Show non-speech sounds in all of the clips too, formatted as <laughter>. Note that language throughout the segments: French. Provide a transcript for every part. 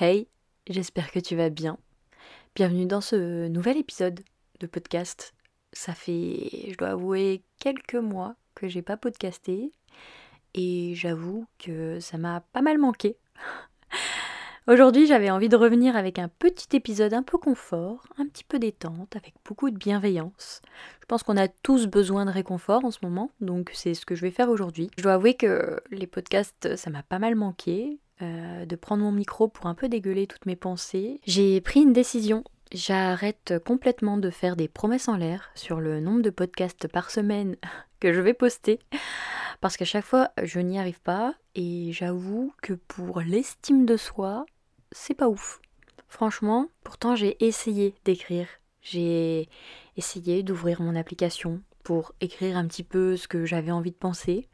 Hey, j'espère que tu vas bien. Bienvenue dans ce nouvel épisode de podcast. Ça fait, je dois avouer, quelques mois que j'ai pas podcasté et j'avoue que ça m'a pas mal manqué. <laughs> Aujourd'hui, j'avais envie de revenir avec un petit épisode un peu confort, un petit peu détente, avec beaucoup de bienveillance. Je pense qu'on a tous besoin de réconfort en ce moment, donc c'est ce que je vais faire aujourd'hui. Je dois avouer que les podcasts, ça m'a pas mal manqué. Euh, de prendre mon micro pour un peu dégueuler toutes mes pensées, j'ai pris une décision. J'arrête complètement de faire des promesses en l'air sur le nombre de podcasts par semaine <laughs> que je vais poster. Parce qu'à chaque fois, je n'y arrive pas. Et j'avoue que pour l'estime de soi, c'est pas ouf. Franchement, pourtant j'ai essayé d'écrire. J'ai essayé d'ouvrir mon application pour écrire un petit peu ce que j'avais envie de penser.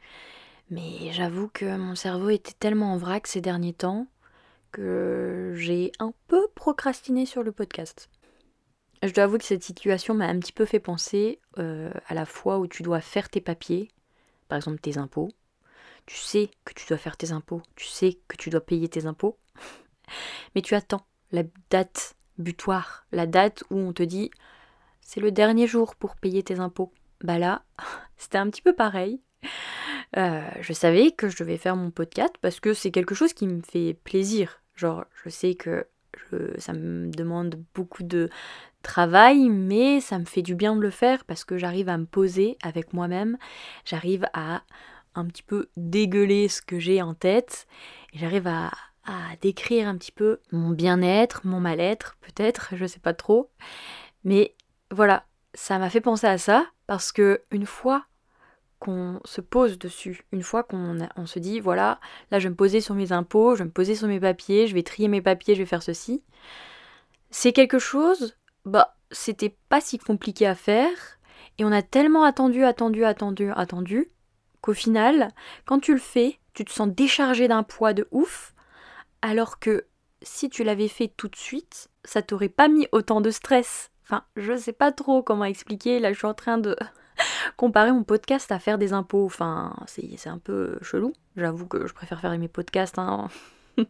Mais j'avoue que mon cerveau était tellement en vrac ces derniers temps que j'ai un peu procrastiné sur le podcast. Je dois avouer que cette situation m'a un petit peu fait penser euh, à la fois où tu dois faire tes papiers, par exemple tes impôts. Tu sais que tu dois faire tes impôts, tu sais que tu dois payer tes impôts, <laughs> mais tu attends la date butoir, la date où on te dit c'est le dernier jour pour payer tes impôts. Bah là, <laughs> c'était un petit peu pareil. Euh, je savais que je devais faire mon podcast parce que c'est quelque chose qui me fait plaisir. Genre, je sais que ça me demande beaucoup de travail, mais ça me fait du bien de le faire parce que j'arrive à me poser avec moi-même, j'arrive à un petit peu dégueuler ce que j'ai en tête, j'arrive à, décrire un petit peu mon bien-être, mon mal-être, peut-être, je sais pas trop. Mais voilà, ça m'a fait penser à ça parce que une fois qu'on se pose dessus, une fois qu'on on se dit voilà, là je vais me poser sur mes impôts, je vais me poser sur mes papiers, je vais trier mes papiers, je vais faire ceci. C'est quelque chose, bah, c'était pas si compliqué à faire et on a tellement attendu, attendu, attendu, attendu qu'au final, quand tu le fais, tu te sens déchargé d'un poids de ouf alors que si tu l'avais fait tout de suite, ça t'aurait pas mis autant de stress. Enfin, je sais pas trop comment expliquer, là je suis en train de comparer mon podcast à faire des impôts. Enfin, c'est un peu chelou. J'avoue que je préfère faire mes podcasts. Hein. <laughs>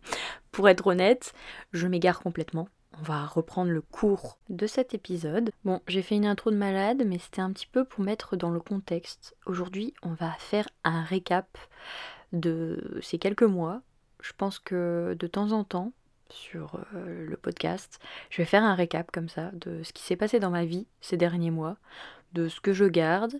Pour être honnête, je m'égare complètement. On va reprendre le cours de cet épisode. Bon, j'ai fait une intro de malade, mais c'était un petit peu pour mettre dans le contexte. Aujourd'hui, on va faire un récap de ces quelques mois. Je pense que de temps en temps, sur euh, le podcast, je vais faire un récap comme ça de ce qui s'est passé dans ma vie ces derniers mois, de ce que je garde,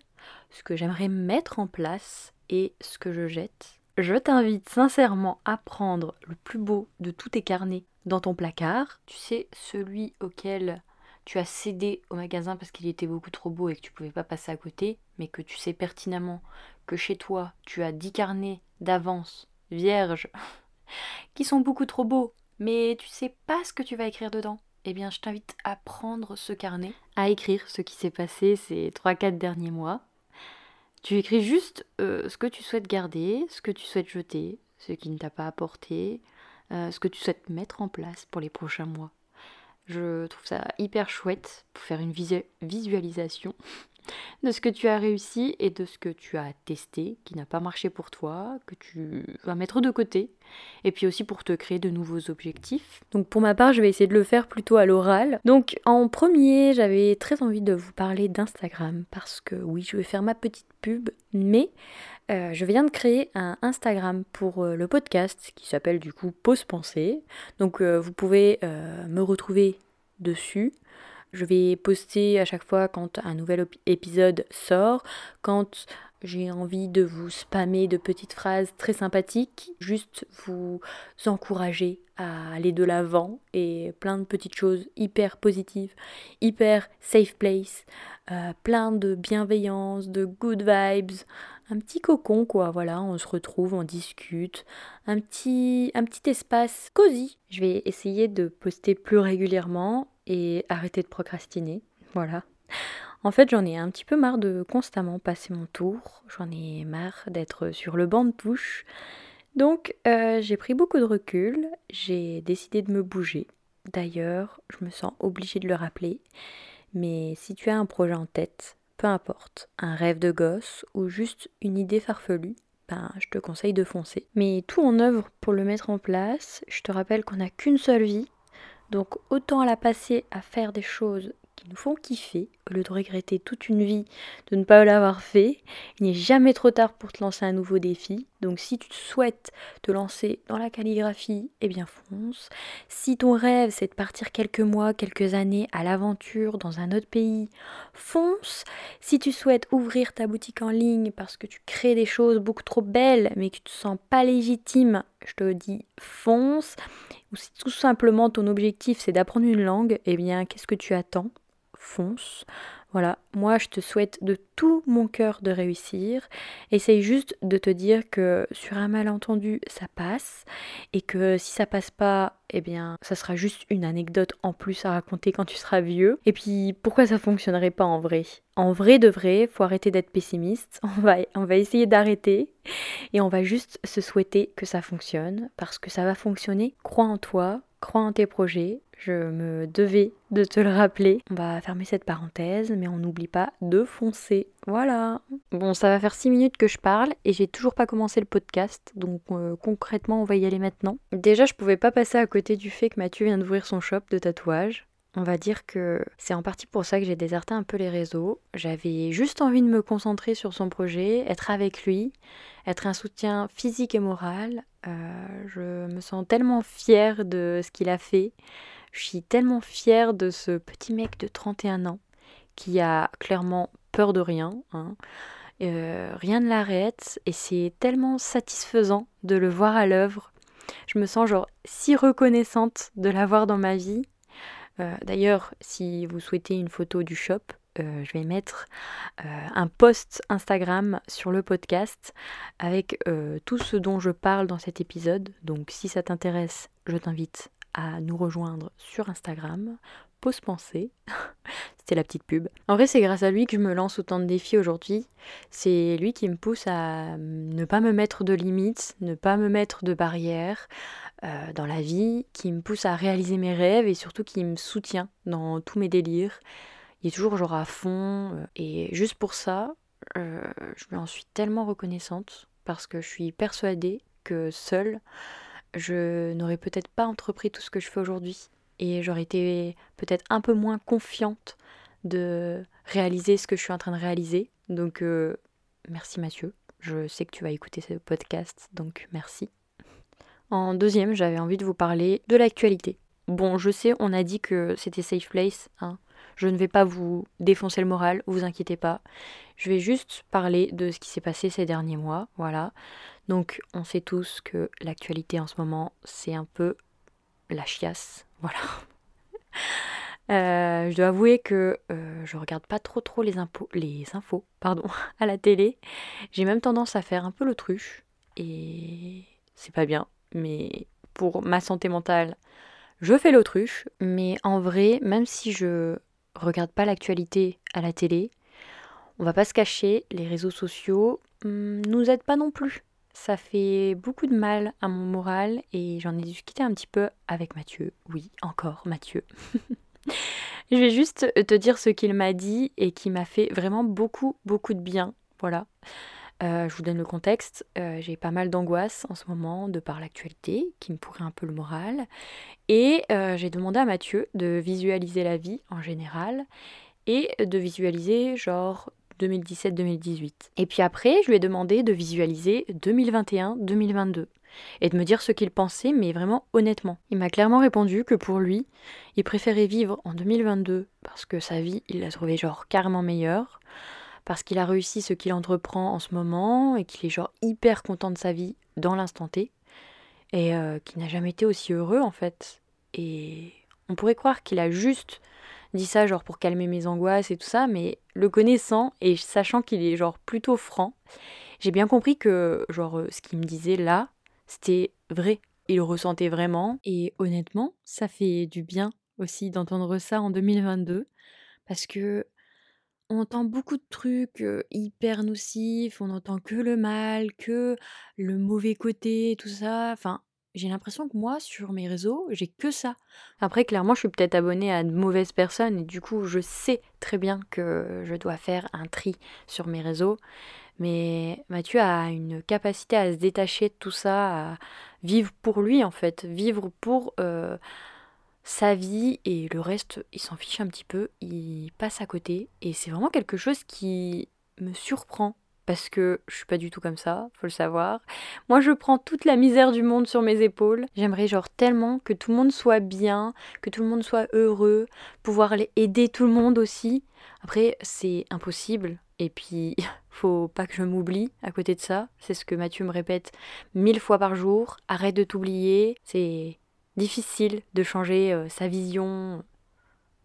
ce que j'aimerais mettre en place et ce que je jette. Je t'invite sincèrement à prendre le plus beau de tous tes carnets dans ton placard. Tu sais, celui auquel tu as cédé au magasin parce qu'il était beaucoup trop beau et que tu pouvais pas passer à côté, mais que tu sais pertinemment que chez toi, tu as 10 carnets d'avance vierges <laughs> qui sont beaucoup trop beaux, mais tu sais pas ce que tu vas écrire dedans eh bien, je t'invite à prendre ce carnet, à écrire ce qui s'est passé ces 3-4 derniers mois. Tu écris juste euh, ce que tu souhaites garder, ce que tu souhaites jeter, ce qui ne t'a pas apporté, euh, ce que tu souhaites mettre en place pour les prochains mois. Je trouve ça hyper chouette pour faire une visualisation de ce que tu as réussi et de ce que tu as testé qui n'a pas marché pour toi, que tu vas mettre de côté, et puis aussi pour te créer de nouveaux objectifs. Donc pour ma part, je vais essayer de le faire plutôt à l'oral. Donc en premier, j'avais très envie de vous parler d'Instagram parce que oui, je vais faire ma petite pub, mais euh, je viens de créer un Instagram pour euh, le podcast qui s'appelle du coup Pause Pensée. Donc euh, vous pouvez me retrouver dessus. Je vais poster à chaque fois quand un nouvel épisode sort, quand j'ai envie de vous spammer de petites phrases très sympathiques, juste vous encourager à aller de l'avant et plein de petites choses hyper positives, hyper safe place, euh, plein de bienveillance, de good vibes, un petit cocon quoi, voilà, on se retrouve, on discute, un petit, un petit espace cosy. Je vais essayer de poster plus régulièrement et arrêter de procrastiner. Voilà. En fait, j'en ai un petit peu marre de constamment passer mon tour. J'en ai marre d'être sur le banc de touche. Donc, euh, j'ai pris beaucoup de recul. J'ai décidé de me bouger. D'ailleurs, je me sens obligée de le rappeler. Mais si tu as un projet en tête, peu importe, un rêve de gosse ou juste une idée farfelue, ben, je te conseille de foncer. Mais tout en œuvre pour le mettre en place. Je te rappelle qu'on n'a qu'une seule vie. Donc autant la passer à faire des choses qui nous font kiffer, au lieu de regretter toute une vie de ne pas l'avoir fait. Il n'est jamais trop tard pour te lancer un nouveau défi. Donc si tu souhaites te lancer dans la calligraphie, eh bien fonce. Si ton rêve c'est de partir quelques mois, quelques années à l'aventure dans un autre pays, fonce. Si tu souhaites ouvrir ta boutique en ligne parce que tu crées des choses beaucoup trop belles mais que tu te sens pas légitime, je te dis fonce. Si tout simplement ton objectif c'est d'apprendre une langue, eh bien qu'est-ce que tu attends? Fonce. Voilà, moi je te souhaite de tout mon cœur de réussir. Essaye juste de te dire que sur un malentendu, ça passe et que si ça passe pas, eh bien, ça sera juste une anecdote en plus à raconter quand tu seras vieux. Et puis, pourquoi ça fonctionnerait pas en vrai? En vrai de vrai, faut arrêter d'être pessimiste. On va, on va essayer d'arrêter et on va juste se souhaiter que ça fonctionne parce que ça va fonctionner. Crois en toi, crois en tes projets je me devais de te le rappeler. On va fermer cette parenthèse, mais on n'oublie pas de foncer. Voilà. Bon, ça va faire 6 minutes que je parle et j'ai toujours pas commencé le podcast, donc euh, concrètement, on va y aller maintenant. Déjà, je pouvais pas passer à côté du fait que Mathieu vient d'ouvrir son shop de tatouage. On va dire que c'est en partie pour ça que j'ai déserté un peu les réseaux. J'avais juste envie de me concentrer sur son projet, être avec lui, être un soutien physique et moral. Euh, je me sens tellement fière de ce qu'il a fait. Je suis tellement fière de ce petit mec de 31 ans qui a clairement peur de rien. Hein. Euh, rien ne l'arrête et c'est tellement satisfaisant de le voir à l'œuvre. Je me sens genre si reconnaissante de l'avoir dans ma vie. Euh, d'ailleurs, si vous souhaitez une photo du shop, euh, je vais mettre un post Instagram sur le podcast avec tout ce dont je parle dans cet épisode. Donc si ça t'intéresse, je t'invite à nous rejoindre sur Instagram. Pause pensée. <laughs> C'était la petite pub. En vrai, c'est grâce à lui que je me lance autant de défis aujourd'hui. C'est lui qui me pousse à ne pas me mettre de limites, ne pas me mettre de barrières euh, dans la vie, qui me pousse à réaliser mes rêves et surtout qui me soutient dans tous mes délires. Toujours genre à fond. Euh, et juste pour ça, euh, je lui en suis tellement reconnaissante parce que je suis persuadée que seule, je n'aurais peut-être pas entrepris tout ce que je fais aujourd'hui et j'aurais été peut-être un peu moins confiante de réaliser ce que je suis en train de réaliser. Donc euh, merci Mathieu, je sais que tu vas écouter ce podcast, donc merci. En deuxième, j'avais envie de vous parler de l'actualité. Bon, je sais, on a dit que c'était safe place, hein. Je ne vais pas vous défoncer le moral, vous inquiétez pas. Je vais juste parler de ce qui s'est passé ces derniers mois, voilà. Donc on sait tous que l'actualité en ce moment, c'est un peu la chiasse. <laughs> Voilà. Euh, je dois avouer que euh, je regarde pas trop trop les, les infos pardon, <laughs> à la télé. J'ai même tendance à faire un peu l'autruche. Et c'est pas bien. Mais pour ma santé mentale, je fais l'autruche. Mais en vrai, même si je regarde pas l'actualité à la télé, on va pas se cacher, les réseaux sociaux hmm, nous aident pas non plus. Ça fait beaucoup de mal à mon moral et j'en ai discuté un petit peu avec Mathieu. Oui, encore Mathieu. <laughs> je vais juste te dire ce qu'il m'a dit et qui m'a fait vraiment beaucoup, beaucoup de bien. Voilà. Euh, je vous donne le contexte. Euh, j'ai pas mal d'angoisse en ce moment de par l'actualité qui me pourrait un peu le moral. Et euh, j'ai demandé à Mathieu de visualiser la vie en général et de visualiser genre 2017-2018. Et puis après, je lui ai demandé de visualiser 2021-2022 et de me dire ce qu'il pensait, mais vraiment honnêtement. Il m'a clairement répondu que pour lui, il préférait vivre en 2022 parce que sa vie, il l'a trouvé genre carrément meilleure, parce qu'il a réussi ce qu'il entreprend en ce moment et qu'il est genre hyper content de sa vie dans l'instant T et euh, qu'il n'a jamais été aussi heureux en fait. Et on pourrait croire qu'il a juste dit ça genre pour calmer mes angoisses et tout ça, mais le connaissant et sachant qu'il est genre plutôt franc, j'ai bien compris que genre ce qu'il me disait là, c'était vrai. Il ressentait vraiment et honnêtement, ça fait du bien aussi d'entendre ça en 2022 parce que on entend beaucoup de trucs hyper nocifs, on entend que le mal, que le mauvais côté, tout ça. Enfin, j'ai l'impression que moi, sur mes réseaux, j'ai que ça. Après, clairement, je suis peut-être abonnée à de mauvaises personnes et du coup, je sais très bien que je dois faire un tri sur mes réseaux. Mais Mathieu a une capacité à se détacher de tout ça, à vivre pour lui en fait, vivre pour sa vie et le reste, il s'en fiche un petit peu, il passe à côté. Et c'est vraiment quelque chose qui me surprend parce que je suis pas du tout comme ça, faut le savoir. Moi, je prends toute la misère du monde sur mes épaules. J'aimerais genre tellement que tout le monde soit bien, que tout le monde soit heureux, pouvoir aider tout le monde aussi. Après, c'est impossible. Et puis, <laughs> faut pas que je m'oublie à côté de ça. C'est ce que Mathieu me répète mille fois par jour. Arrête de t'oublier. C'est difficile de changer euh, sa vision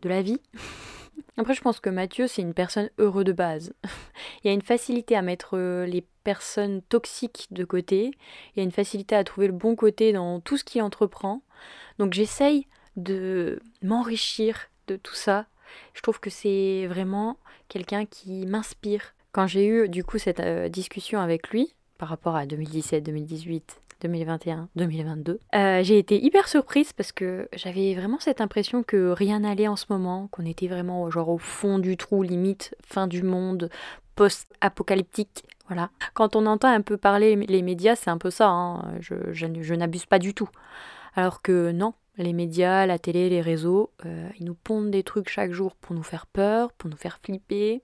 de la vie. <laughs> Après, je pense que Mathieu, c'est une personne heureuse de base. <laughs> il y a une facilité à mettre euh, les personnes toxiques de côté. Il y a une facilité à trouver le bon côté dans tout ce qu'il entreprend. Donc j'essaye de m'enrichir de tout ça. Je trouve que c'est vraiment quelqu'un qui m'inspire. Quand j'ai eu du coup cette euh, discussion avec lui par rapport à 2017, 2018, 2021, 2022. j'ai été hyper surprise parce que j'avais vraiment cette impression que rien n'allait en ce moment, qu'on était vraiment genre au fond du trou, limite fin du monde, post-apocalyptique. Voilà. Quand on entend un peu parler les médias, c'est un peu ça. Hein. Je, je, n'abuse pas du tout. Alors que non, les médias, la télé, les réseaux, euh, ils nous pondent des trucs chaque jour pour nous faire peur, pour nous faire flipper.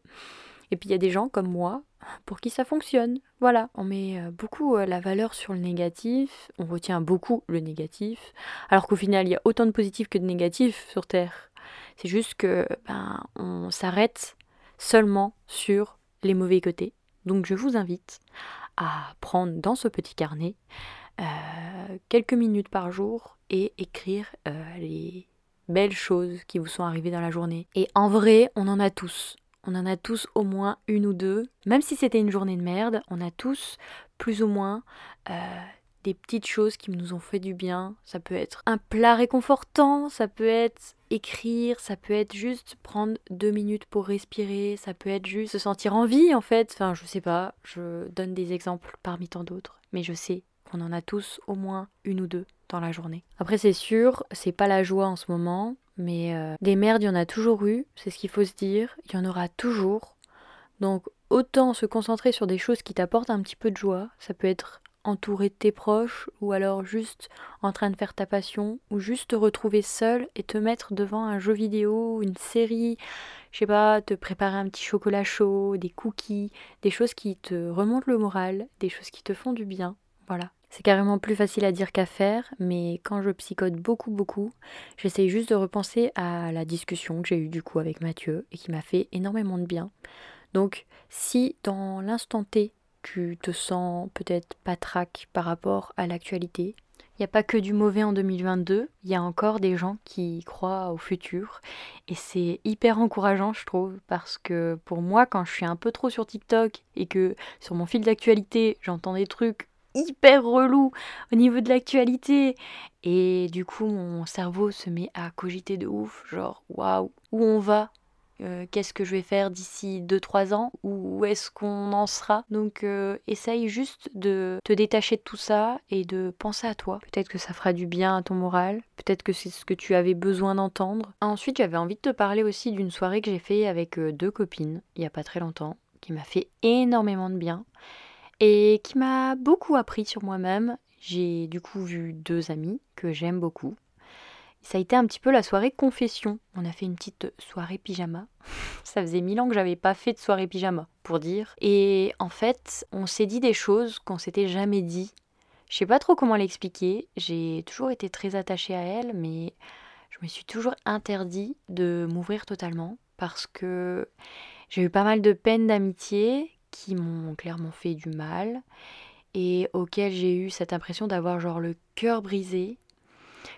Et puis il y a des gens comme moi pour qui ça fonctionne. Voilà, on met euh, beaucoup euh, la valeur sur le négatif, on retient beaucoup le négatif, alors qu'au final il y a autant de positifs que de négatifs sur Terre. C'est juste que ben, on s'arrête seulement sur les mauvais côtés. Donc je vous invite à prendre dans ce petit carnet euh, quelques minutes par jour et écrire les belles choses qui vous sont arrivées dans la journée. Et en vrai, on en a tous. On en a tous au moins une ou deux. Même si c'était une journée de merde, on a tous plus ou moins euh, des petites choses qui nous ont fait du bien. Ça peut être un plat réconfortant, ça peut être écrire, ça peut être juste prendre deux minutes pour respirer, ça peut être juste se sentir en vie en fait. Enfin, je sais pas, je donne des exemples parmi tant d'autres, mais je sais qu'on en a tous au moins une ou deux dans la journée. Après, c'est sûr, c'est pas la joie en ce moment, mais euh, des merdes, il y en a toujours eu, c'est ce qu'il faut se dire, il y en aura toujours. Donc autant se concentrer sur des choses qui t'apportent un petit peu de joie, ça peut être entouré de tes proches, ou alors juste en train de faire ta passion, ou juste te retrouver seul et te mettre devant un jeu vidéo, une série, je sais pas, te préparer un petit chocolat chaud, des cookies, des choses qui te remontent le moral, des choses qui te font du bien. Voilà. C'est carrément plus facile à dire qu'à faire, mais quand je psychote beaucoup, beaucoup, j'essaye juste de repenser à la discussion que j'ai eue du coup avec Mathieu et qui m'a fait énormément de bien. Donc, si dans l'instant T, tu te sens peut-être pas trac par rapport à l'actualité, il n'y a pas que du mauvais en 2022, il y a encore des gens qui croient au futur. Et c'est hyper encourageant, je trouve, parce que pour moi, quand je suis un peu trop sur TikTok et que sur mon fil d'actualité, j'entends des trucs hyper relou au niveau de l'actualité. Et du coup, mon cerveau se met à cogiter de ouf, genre waouh, où on va? Euh, Qu'est-ce que je vais faire d'ici 2-3 ans? Où est-ce qu'on en sera? Donc euh, essaye juste de te détacher de tout ça et de penser à toi. Peut-être que ça fera du bien à ton moral. Peut-être que c'est ce que tu avais besoin d'entendre. Ensuite, j'avais envie de te parler aussi d'une soirée que j'ai fait avec euh, deux copines il n'y a pas très longtemps, qui m'a fait énormément de bien et qui m'a beaucoup appris sur moi-même. J'ai du coup vu deux amis que j'aime beaucoup. Ça a été un petit peu la soirée confession. On a fait une petite soirée pyjama. <laughs> Ça faisait mille ans que j'avais pas fait de soirée pyjama, pour dire. Et en fait, on s'est dit des choses qu'on s'était jamais dit. Je sais pas trop comment l'expliquer. J'ai toujours été très attachée à elle, mais je me suis toujours interdit de m'ouvrir totalement parce que j'ai eu pas mal de peine d'amitié qui m'ont clairement fait du mal et auxquels j'ai eu cette impression d'avoir genre le cœur brisé,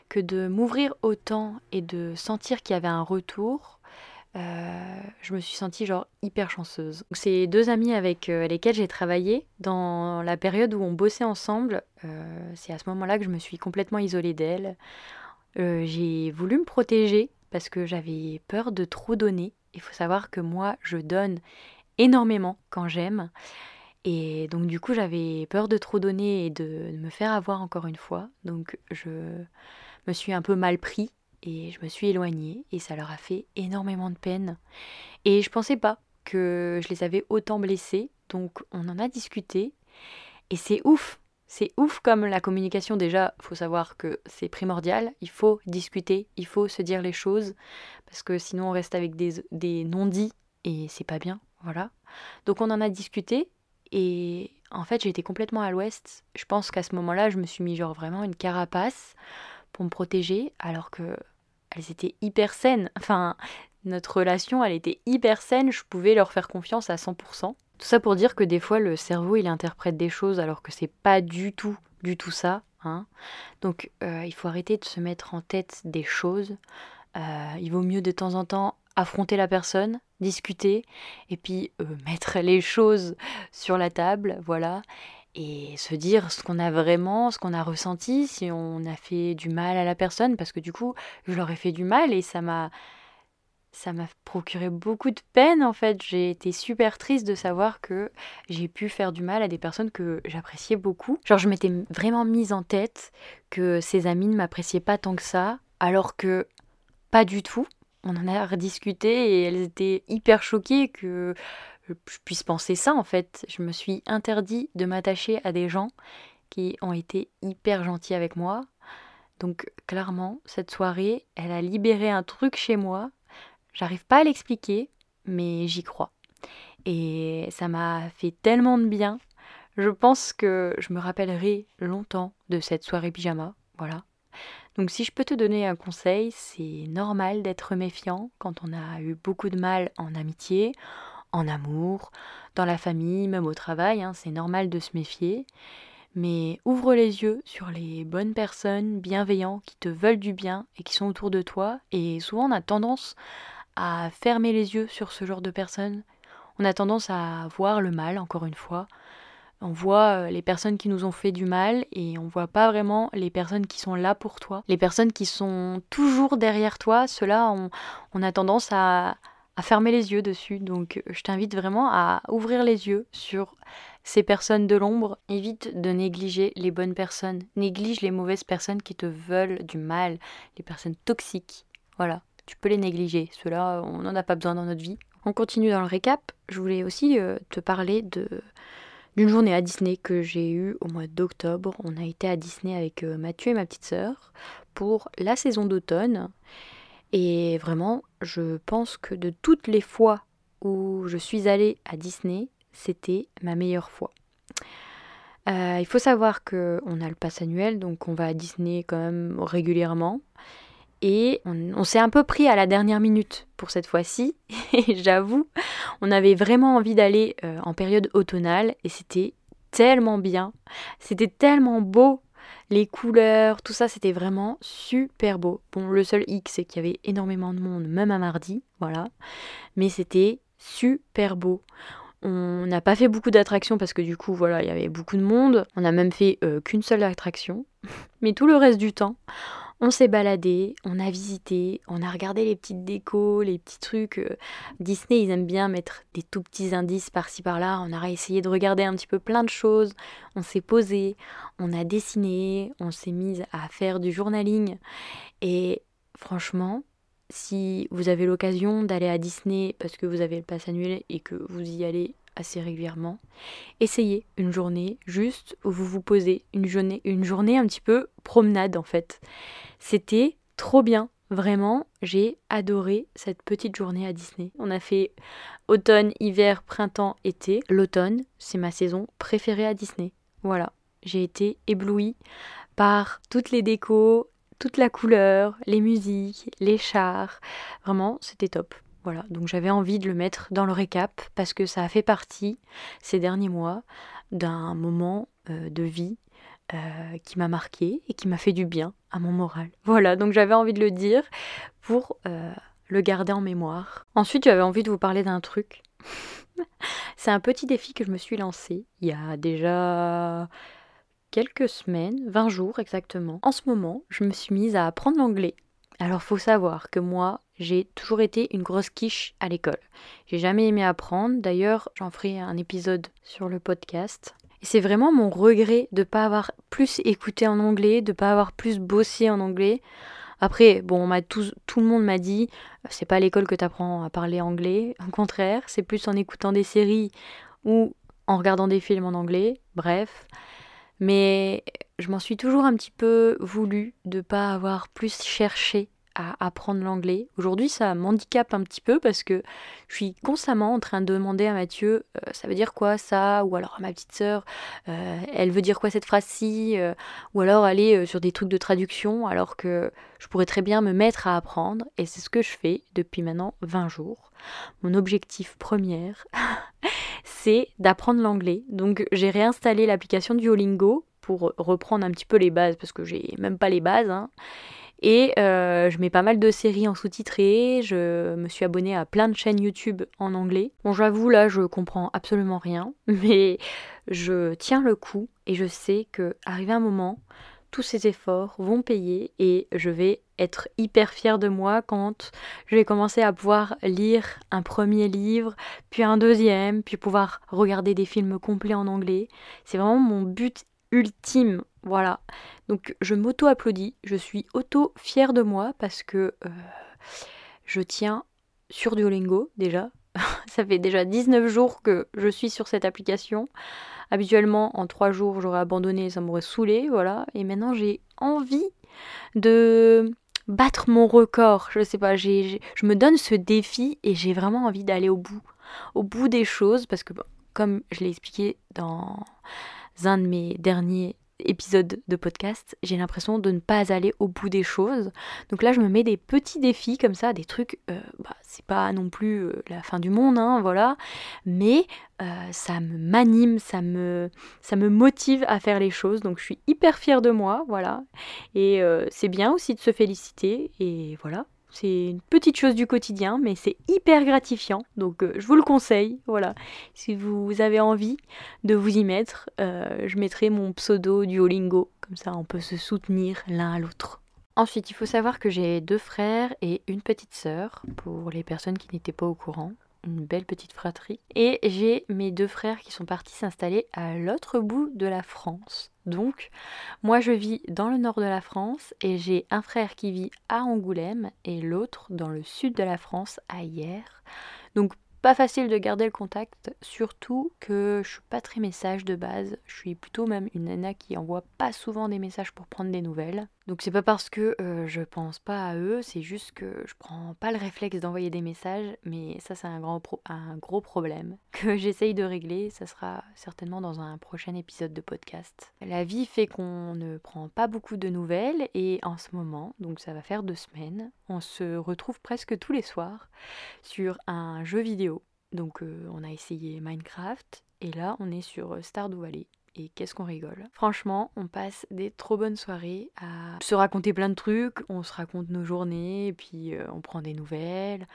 que de m'ouvrir autant et de sentir qu'il y avait un retour, euh, je me suis sentie genre hyper chanceuse. Ces deux amis avec euh, lesquels j'ai travaillé dans la période où on bossait ensemble, euh, c'est à ce moment-là que je me suis complètement isolée d'elles. j'ai voulu me protéger parce que j'avais peur de trop donner. Il faut savoir que moi, je donne énormément quand j'aime. Et donc du coup j'avais peur de trop donner et de me faire avoir encore une fois. Donc je me suis un peu mal pris et je me suis éloignée et ça leur a fait énormément de peine. Et je pensais pas que je les avais autant blessés. Donc on en a discuté et c'est ouf. C'est ouf comme la communication déjà, faut savoir que c'est primordial, il faut discuter, il faut se dire les choses parce que sinon on reste avec des, des non-dits et c'est pas bien, voilà. Donc on en a discuté et en fait j'ai été complètement à l'ouest. Je pense qu'à ce moment-là je me suis mis genre vraiment une carapace pour me protéger alors que elles étaient hyper saines. Enfin, notre relation, elle était hyper saine, je pouvais leur faire confiance à 100%. Tout ça pour dire que des fois, le cerveau, il interprète des choses alors que c'est pas du tout, du tout ça. Hein. Donc, euh, il faut arrêter de se mettre en tête des choses. Euh, il vaut mieux de temps en temps affronter la personne, discuter, et puis euh, mettre les choses sur la table, voilà, et se dire ce qu'on a vraiment, ce qu'on a ressenti, si on a fait du mal à la personne, parce que du coup, je leur ai fait du mal et ça m'a ça m'a procuré beaucoup de peine en fait. J'ai été super triste de savoir que j'ai pu faire du mal à des personnes que j'appréciais beaucoup. Genre je m'étais vraiment mise en tête que ces amis ne m'appréciaient pas tant que ça, alors que pas du tout. On en a rediscuté et elles étaient hyper choquées que je puisse penser ça en fait. Je me suis interdit de m'attacher à des gens qui ont été hyper gentils avec moi. Donc clairement, cette soirée, elle a libéré un truc chez moi. J'arrive pas à l'expliquer, mais j'y crois. Et ça m'a fait tellement de bien. Je pense que je me rappellerai longtemps de cette soirée pyjama. Voilà. Donc si je peux te donner un conseil, c'est normal d'être méfiant quand on a eu beaucoup de mal en amitié, en amour, dans la famille, même au travail, hein, c'est normal de se méfier. Mais ouvre les yeux sur les bonnes personnes bienveillantes qui te veulent du bien et qui sont autour de toi. Et souvent on a tendance à fermer les yeux sur ce genre de personnes. On a tendance à voir le mal, encore une fois. On voit euh, les personnes qui nous ont fait du mal et on voit pas vraiment les personnes qui sont là pour toi. Les personnes qui sont toujours derrière toi, ceux-là, on a tendance à, fermer les yeux dessus. Donc je t'invite vraiment à ouvrir les yeux sur ces personnes de l'ombre. Évite de négliger les bonnes personnes. Néglige les mauvaises personnes qui te veulent du mal, les personnes toxiques. Voilà, tu peux les négliger. Cela, on n'en a pas besoin dans notre vie. On continue dans le récap. Je voulais aussi euh, te parler de d'une journée à Disney que j'ai eue au mois d'octobre. On a été à Disney avec euh, Mathieu et ma petite sœur pour la saison d'automne. Et vraiment, je pense que de toutes les fois où je suis allée à Disney, c'était ma meilleure fois. Euh, il faut savoir qu'on a le pass annuel, donc on va à Disney quand même régulièrement. Et on, s'est un peu pris à la dernière minute pour cette fois-ci. <laughs> Et j'avoue, on avait vraiment envie d'aller euh, en période automnale et c'était tellement bien. C'était tellement beau les couleurs, tout ça, c'était vraiment super beau. Bon, le seul X, c'est qu'il y avait énormément de monde, même à mardi, voilà. Mais c'était super beau. On n'a pas fait beaucoup d'attractions parce que du coup, voilà, il y avait beaucoup de monde. On n'a même fait euh, qu'une seule attraction. <laughs> Mais tout le reste du temps, on s'est baladé, on a visité, on a regardé les petites décos, les petits trucs. Euh, Disney, ils aiment bien mettre des tout petits indices par-ci par-là. On a essayé de regarder un petit peu plein de choses. On s'est posé, on a dessiné, on s'est mise à faire du journaling. Et franchement, si vous avez l'occasion d'aller à Disney parce que vous avez le pass annuel et que vous y allez assez régulièrement. Essayez une journée juste où vous vous posez, une journée, une journée un petit peu promenade en fait. C'était trop bien. Vraiment, j'ai adoré cette petite journée à Disney. On a fait automne, hiver, printemps, été. L'automne, c'est ma saison préférée à Disney. Voilà, j'ai été éblouie par toutes les décos, toute la couleur, les musiques, les chars. Vraiment, c'était top. Voilà, donc j'avais envie de le mettre dans le récap parce que ça a fait partie ces derniers mois d'un moment euh, de vie euh, qui m'a marqué et qui m'a fait du bien à mon moral. Voilà, donc j'avais envie de le dire pour euh, le garder en mémoire. Ensuite, j'avais envie de vous parler d'un truc. <laughs> C'est un petit défi que je me suis lancé il y a déjà quelques semaines, 20 jours exactement. En ce moment, je me suis mise à apprendre l'anglais Alors faut savoir que moi, j'ai toujours été une grosse quiche à l'école. J'ai jamais aimé apprendre. D'ailleurs, j'en ferai un épisode sur le podcast. Et c'est vraiment mon regret de ne pas avoir plus écouté en anglais, de ne pas avoir plus bossé en anglais. Après, bon, tout, le monde m'a dit, c'est pas à l'école que tu apprends à parler anglais. <laughs> Au contraire, c'est plus en écoutant des séries ou en regardant des films en anglais. Bref. Mais je m'en suis toujours un petit peu voulu de pas avoir plus cherché à apprendre l'anglais. Aujourd'hui, ça m'handicape un petit peu parce que je suis constamment en train de demander à Mathieu euh, ça veut dire quoi ça? Ou alors à ma petite sœur euh, elle veut dire quoi cette phrase-ci euh, Ou alors aller sur des trucs de traduction alors que je pourrais très bien me mettre à apprendre et c'est ce que je fais depuis maintenant 20 jours. Mon objectif premier, <laughs> c'est d'apprendre l'anglais. Donc j'ai réinstallé l'application Duolingo pour reprendre un petit peu les bases parce que j'ai même pas les bases. Hein. Et euh, je mets pas mal de séries en sous-titré, je me suis abonnée à plein de chaînes YouTube en anglais. Bon, j'avoue, là, je comprends absolument rien, <laughs> mais je tiens le coup et je sais que arrivé un moment, tous ces efforts vont payer et je vais être hyper fière de moi quand je vais commencer à pouvoir lire un premier livre, puis un deuxième, puis pouvoir regarder des films complets en anglais. C'est vraiment mon but ultime. Voilà. Donc je m'auto-applaudis, je suis auto-fière de moi parce que euh, je tiens sur Duolingo déjà. <laughs> Ça fait déjà 19 jours que je suis sur cette application. Habituellement, en 3 jours, j'aurais abandonné, ça m'aurait saoulé, voilà. Et maintenant, j'ai envie de battre mon record. Je sais pas, je me donne ce défi et j'ai vraiment envie d'aller au bout. Au bout des choses, parce que, comme je l'ai expliqué dans un de mes derniers épisodes de podcast, j'ai l'impression de ne pas aller au bout des choses. Donc là, je me mets des petits défis comme ça, des trucs, euh, bah, c'est pas non plus euh, la fin du monde, hein, voilà, mais euh, ça me m'anime, ça me, ça me motive à faire les choses. Donc je suis hyper fière de moi, voilà. Et c'est bien aussi de se féliciter, et voilà. C'est une petite chose du quotidien, mais c'est hyper gratifiant. Donc euh, je vous le conseille. Voilà. Si vous avez envie de vous y mettre, euh, je mettrai mon pseudo Duolingo. Comme ça, on peut se soutenir l'un à l'autre. Ensuite, il faut savoir que j'ai deux frères et une petite sœur, pour les personnes qui n'étaient pas au courant une belle petite fratrie. Et j'ai mes deux frères qui sont partis s'installer à l'autre bout de la France. Donc, moi je vis dans le nord de la France et j'ai un frère qui vit à Angoulême et l'autre dans le sud de la France, à Hier. Donc, pas facile de garder le contact, surtout que je suis pas très message de base. Je suis plutôt même une nana qui envoie pas souvent des messages pour prendre des nouvelles. Donc c'est pas parce que euh, je pense pas à eux, c'est juste que je prends pas le réflexe d'envoyer des messages, mais ça c'est un, gros problème <laughs> que j'essaye de régler. Ça sera certainement dans un prochain épisode de podcast. La vie fait qu'on ne prend pas beaucoup de nouvelles et en ce moment, donc ça va faire deux semaines, on se retrouve presque tous les soirs sur un jeu vidéo donc euh, on a essayé Minecraft et là on est sur Stardew Valley. Qu'est-ce qu'on rigole. Franchement, on passe des trop bonnes soirées à se raconter plein de trucs, on se raconte nos journées, puis euh, on prend des nouvelles,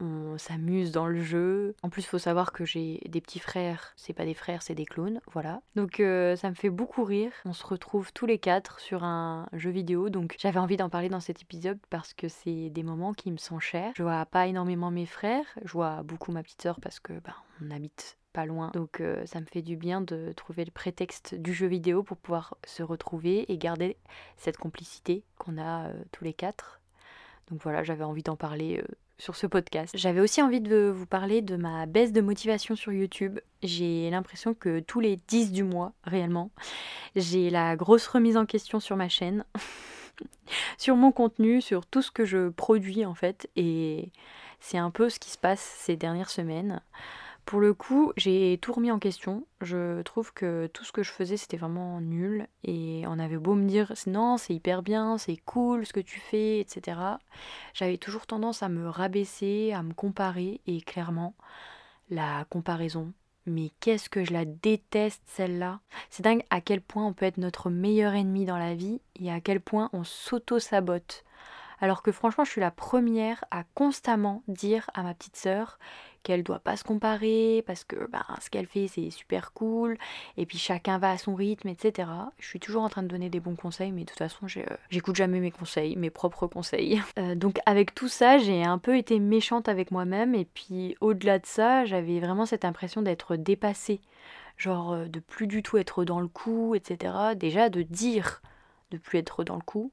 on s'amuse dans le jeu. En plus, faut savoir que j'ai des petits frères, c'est pas des frères, c'est des clones, voilà. Donc euh, ça me fait beaucoup rire. On se retrouve tous les quatre sur un jeu vidéo, donc j'avais envie d'en parler dans cet épisode parce que c'est des moments qui me sont chers. Je vois pas énormément mes frères, je vois beaucoup ma petite sœur parce que bah, on habite loin. Donc euh, ça me fait du bien de trouver le prétexte du jeu vidéo pour pouvoir se retrouver et garder cette complicité qu'on a euh, tous les quatre. Donc voilà, j'avais envie d'en parler sur ce podcast. J'avais aussi envie de vous parler de ma baisse de motivation sur YouTube. J'ai l'impression que tous les 10 du mois, réellement, j'ai la grosse remise en question sur ma chaîne, <laughs> sur mon contenu, sur tout ce que je produis en fait. Et c'est un peu ce qui se passe ces dernières semaines. Pour le coup, j'ai tout remis en question. Je trouve que tout ce que je faisais, c'était vraiment nul. Et on avait beau me dire non, c'est hyper bien, c'est cool ce que tu fais, etc. J'avais toujours tendance à me rabaisser, à me comparer. Et clairement, la comparaison, mais qu'est-ce que je la déteste celle-là? C'est dingue à quel point on peut être notre meilleur ennemi dans la vie et à quel point on s'auto-sabote. Alors que franchement, je suis la première à constamment dire à ma petite sœur qu'elle doit pas se comparer parce que ben, ce qu'elle fait c'est super cool et puis chacun va à son rythme, etc. Je suis toujours en train de donner des bons conseils, mais de toute façon euh, j'écoute jamais mes conseils, mes propres conseils. <laughs> Euh, donc avec tout ça, j'ai un peu été méchante avec moi-même et puis au-delà de ça, j'avais vraiment cette impression d'être dépassée, genre euh, de plus du tout être dans le coup, etc. Déjà de dire de plus être dans le coup,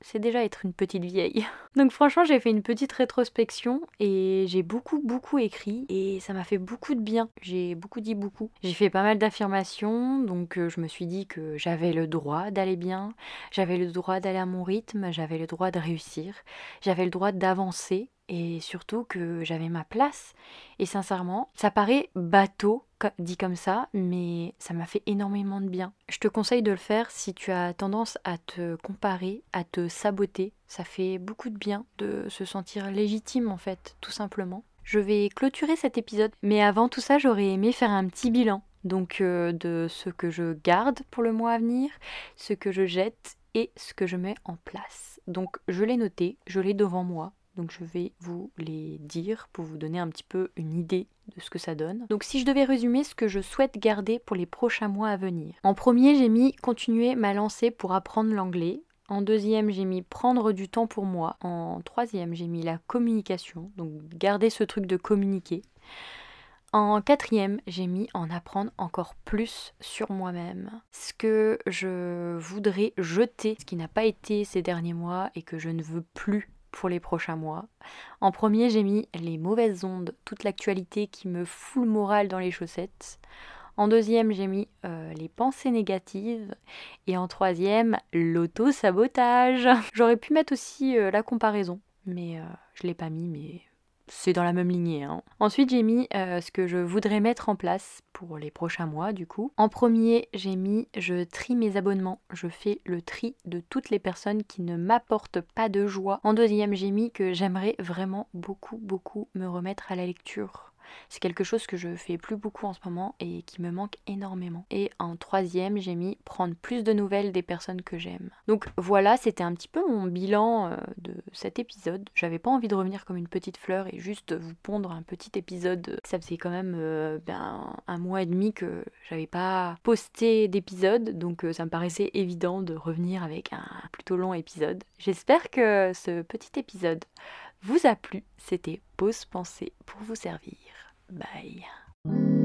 c'est déjà être une petite vieille. <laughs> Donc franchement, j'ai fait une petite rétrospection et j'ai beaucoup beaucoup écrit et ça m'a fait beaucoup de bien. J'ai beaucoup dit beaucoup. J'ai fait pas mal d'affirmations, donc euh, je me suis dit que j'avais le droit d'aller bien, j'avais le droit d'aller à mon rythme, j'avais le droit de réussir, j'avais le droit d'avancer et surtout que j'avais ma place. Et sincèrement, ça paraît bateau dit comme ça, mais ça m'a fait énormément de bien. Je te conseille de le faire si tu as tendance à te comparer, à te saboter. Ça fait beaucoup de bien de se sentir légitime en fait, tout simplement. Je vais clôturer cet épisode, mais avant tout ça, j'aurais aimé faire un petit bilan. Donc euh, de ce que je garde pour le mois à venir, ce que je jette et ce que je mets en place. Donc je l'ai noté, je l'ai devant moi, donc je vais vous les dire pour vous donner un petit peu une idée de ce que ça donne. Donc si je devais résumer ce que je souhaite garder pour les prochains mois à venir. En premier, j'ai mis continuer ma lancée pour apprendre l'anglais. En deuxième, j'ai mis prendre du temps pour moi. En troisième, j'ai mis la communication, donc garder ce truc de communiquer. En quatrième, j'ai mis en apprendre encore plus sur moi-même. Ce que je voudrais jeter, ce qui n'a pas été ces derniers mois et que je ne veux plus pour les prochains mois. En premier, j'ai mis les mauvaises ondes, toute l'actualité qui me fout le moral dans les chaussettes. En deuxième, j'ai mis euh, les pensées négatives. Et en troisième, l'auto-sabotage. <laughs> J'aurais pu mettre aussi euh, la comparaison, mais euh, je ne l'ai pas mis, mais c'est dans la même lignée. Hein. Ensuite, j'ai mis euh, ce que je voudrais mettre en place pour les prochains mois, du coup. En premier, j'ai mis je trie mes abonnements. Je fais le tri de toutes les personnes qui ne m'apportent pas de joie. En deuxième, j'ai mis que j'aimerais vraiment beaucoup, beaucoup me remettre à la lecture. C'est quelque chose que je fais plus beaucoup en ce moment et qui me manque énormément. Et en troisième, j'ai mis prendre plus de nouvelles des personnes que j'aime. Donc voilà, c'était un petit peu mon bilan euh, de cet épisode. J'avais pas envie de revenir comme une petite fleur et juste vous pondre un petit épisode. Ça faisait quand même euh, ben, un mois et demi que j'avais pas posté d'épisode, donc euh, ça me paraissait évident de revenir avec un plutôt long épisode. J'espère que ce petit épisode vous a plu. C'était Pause Pensée pour vous servir. Bye.